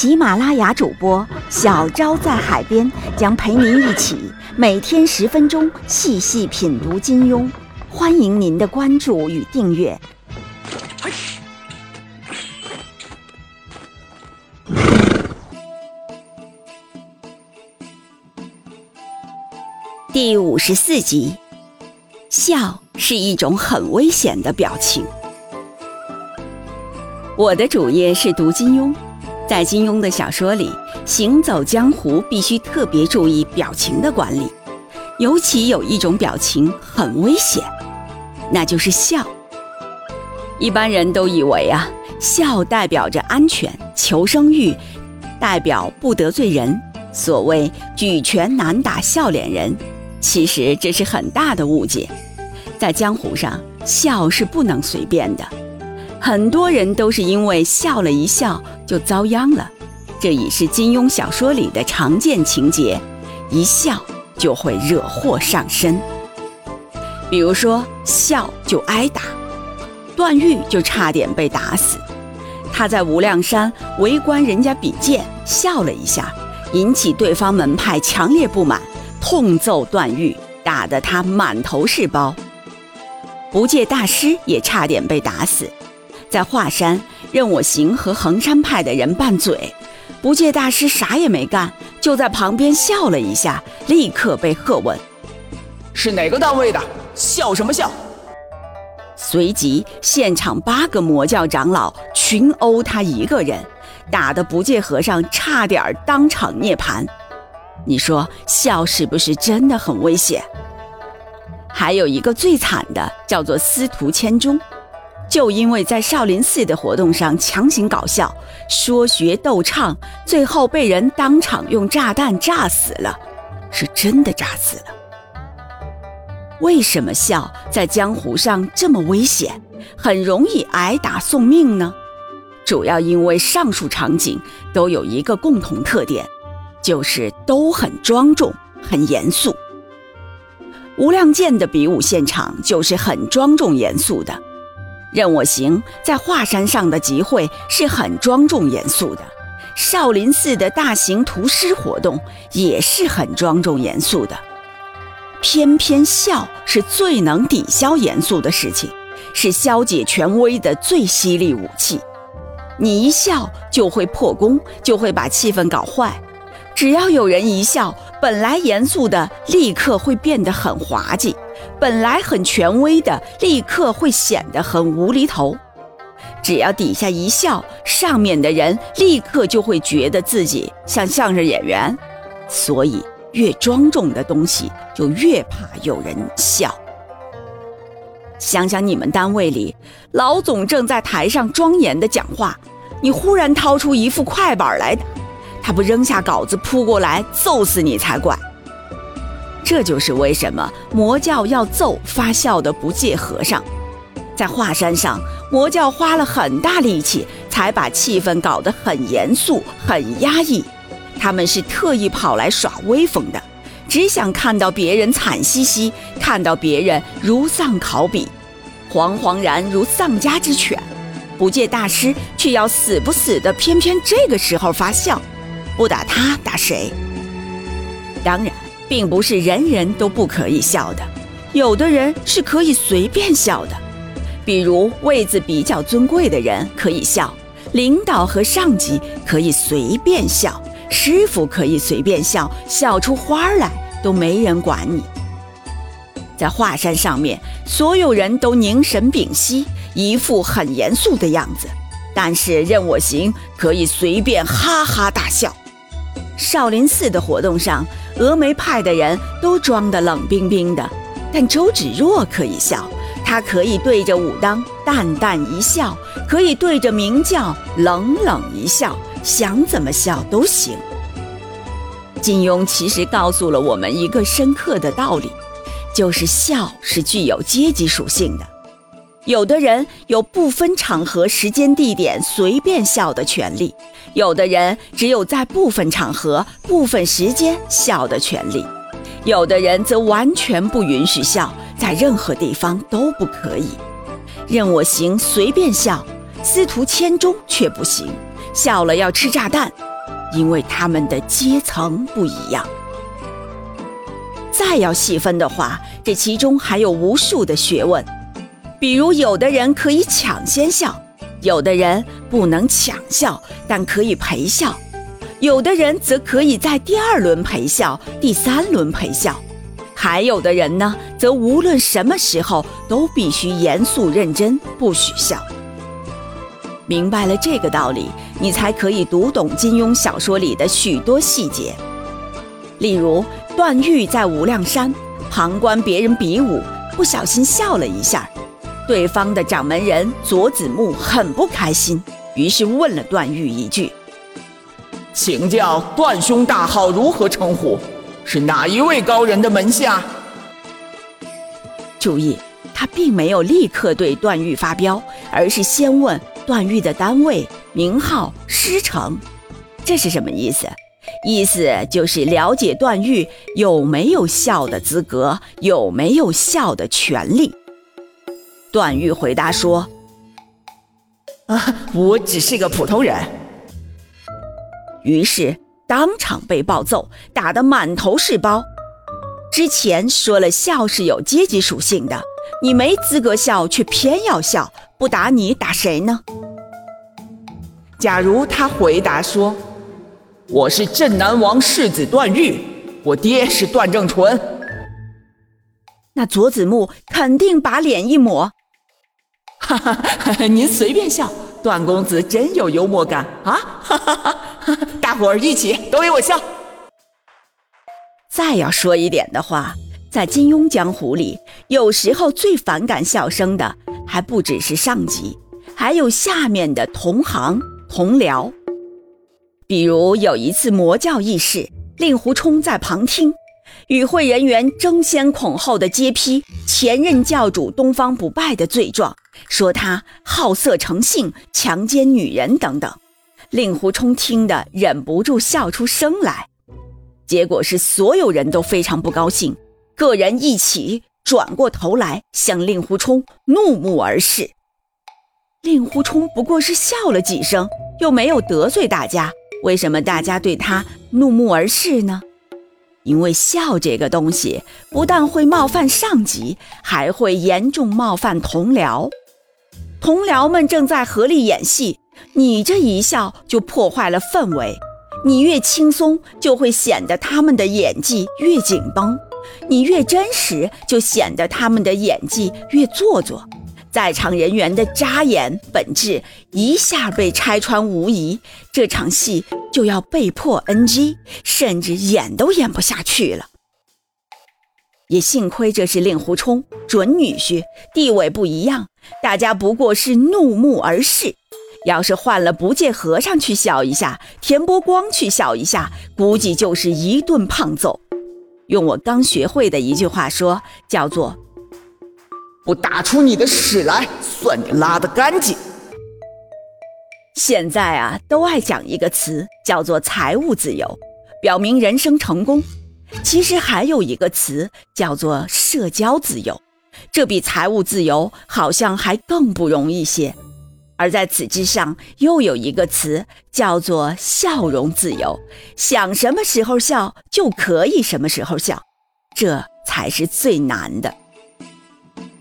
喜马拉雅主播小昭在海边将陪您一起每天十分钟细细品读金庸，欢迎您的关注与订阅。第五十四集，笑是一种很危险的表情。我的主业是读金庸，在金庸的小说里，行走江湖必须特别注意表情的管理，尤其有一种表情很危险，那就是笑。一般人都以为啊，笑代表着安全、求生欲，代表不得罪人，所谓举拳难打笑脸人。其实这是很大的误解，在江湖上笑是不能随便的，很多人都是因为笑了一笑就遭殃了，这已是金庸小说里的常见情节，一笑就会惹祸上身。比如说笑就挨打，段誉就差点被打死，他在无量山围观人家比剑，笑了一下，引起对方门派强烈不满。痛揍段誉，打得他满头是包。不戒大师也差点被打死，在华山任我行和衡山派的人拌嘴，不戒大师啥也没干，就在旁边笑了一下，立刻被喝问：“是哪个单位的？笑什么笑？”随即现场八个魔教长老群殴他一个人，打得不戒和尚差点当场涅槃。你说笑是不是真的很危险？还有一个最惨的，叫做司徒千钟，就因为在少林寺的活动上强行搞笑，说学逗唱，最后被人当场用炸弹炸死了，是真的炸死了。为什么笑在江湖上这么危险，很容易挨打送命呢？主要因为上述场景都有一个共同特点。就是都很庄重、很严肃。无量剑的比武现场就是很庄重严肃的，任我行在华山上的集会是很庄重严肃的，少林寺的大型屠师活动也是很庄重严肃的。偏偏笑是最能抵消严肃的事情，是消解权威的最犀利武器。你一笑就会破功，就会把气氛搞坏。只要有人一笑，本来严肃的立刻会变得很滑稽，本来很权威的立刻会显得很无厘头。只要底下一笑，上面的人立刻就会觉得自己像相声演员。所以，越庄重的东西就越怕有人笑。想想你们单位里，老总正在台上庄严的讲话，你忽然掏出一副快板来。他不扔下稿子扑过来揍死你才怪！这就是为什么魔教要揍发笑的不戒和尚。在华山上，魔教花了很大力气才把气氛搞得很严肃、很压抑。他们是特意跑来耍威风的，只想看到别人惨兮兮，看到别人如丧考妣，惶惶然如丧家之犬。不戒大师却要死不死的，偏偏这个时候发笑。不打他，打谁？当然，并不是人人都不可以笑的，有的人是可以随便笑的。比如位子比较尊贵的人可以笑，领导和上级可以随便笑，师傅可以随便笑，笑出花来都没人管你。在华山上面，所有人都凝神屏息，一副很严肃的样子，但是任我行可以随便哈哈大笑。少林寺的活动上，峨眉派的人都装得冷冰冰的，但周芷若可以笑，她可以对着武当淡淡一笑，可以对着明教冷冷一笑，想怎么笑都行。金庸其实告诉了我们一个深刻的道理，就是笑是具有阶级属性的。有的人有不分场合、时间、地点随便笑的权利，有的人只有在部分场合、部分时间笑的权利，有的人则完全不允许笑，在任何地方都不可以。任我行，随便笑，司徒千钟却不行，笑了要吃炸弹，因为他们的阶层不一样。再要细分的话，这其中还有无数的学问。比如，有的人可以抢先笑，有的人不能抢笑，但可以陪笑；有的人则可以在第二轮陪笑，第三轮陪笑；还有的人呢，则无论什么时候都必须严肃认真，不许笑。明白了这个道理，你才可以读懂金庸小说里的许多细节。例如，段誉在无量山旁观别人比武，不小心笑了一下。对方的掌门人左子木很不开心，于是问了段誉一句：“请教段兄大号如何称呼？是哪一位高人的门下？”注意，他并没有立刻对段誉发飙，而是先问段誉的单位、名号、师承。这是什么意思？意思就是了解段誉有没有笑的资格，有没有笑的权利。段誉回答说：“啊，我只是个普通人。”于是当场被暴揍，打得满头是包。之前说了笑是有阶级属性的，你没资格笑，却偏要笑，不打你打谁呢？假如他回答说：“我是镇南王世子段誉，我爹是段正淳。”那左子木肯定把脸一抹。哈哈，您随便笑，段公子真有幽默感啊！哈哈哈，大伙儿一起都给我笑。再要说一点的话，在金庸江湖里，有时候最反感笑声的，还不只是上级，还有下面的同行同僚。比如有一次魔教议事，令狐冲在旁听。与会人员争先恐后的揭批前任教主东方不败的罪状，说他好色成性、强奸女人等等。令狐冲听得忍不住笑出声来。结果是所有人都非常不高兴，个人一起转过头来向令狐冲怒目而视。令狐冲不过是笑了几声，又没有得罪大家，为什么大家对他怒目而视呢？因为笑这个东西，不但会冒犯上级，还会严重冒犯同僚。同僚们正在合力演戏，你这一笑就破坏了氛围。你越轻松，就会显得他们的演技越紧绷；你越真实，就显得他们的演技越做作。在场人员的扎眼本质一下被拆穿无疑，这场戏就要被迫 NG，甚至演都演不下去了。也幸亏这是令狐冲准女婿，地位不一样，大家不过是怒目而视。要是换了不戒和尚去笑一下，田伯光去笑一下，估计就是一顿胖揍。用我刚学会的一句话说，叫做。不打出你的屎来，算你拉得干净。现在啊，都爱讲一个词，叫做财务自由，表明人生成功。其实还有一个词叫做社交自由，这比财务自由好像还更不容易些。而在此之上，又有一个词叫做笑容自由，想什么时候笑就可以什么时候笑，这才是最难的。《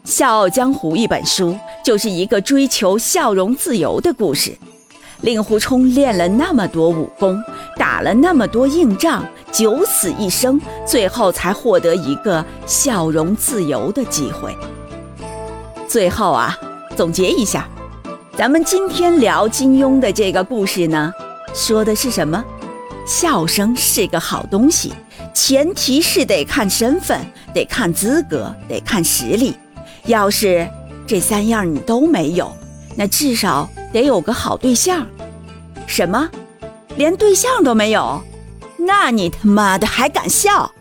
笑傲江湖》一本书就是一个追求笑容自由的故事。令狐冲练了那么多武功，打了那么多硬仗，九死一生，最后才获得一个笑容自由的机会。最后啊，总结一下，咱们今天聊金庸的这个故事呢，说的是什么？笑声是个好东西，前提是得看身份，得看资格，得看实力。要是这三样你都没有，那至少得有个好对象。什么？连对象都没有，那你他妈的还敢笑？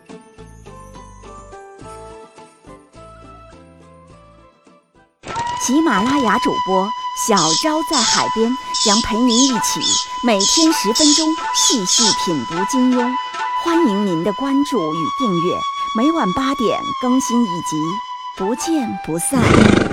喜马拉雅主播小昭在海边将陪您一起每天十分钟细细品读金庸，欢迎您的关注与订阅，每晚八点更新一集，不见不散。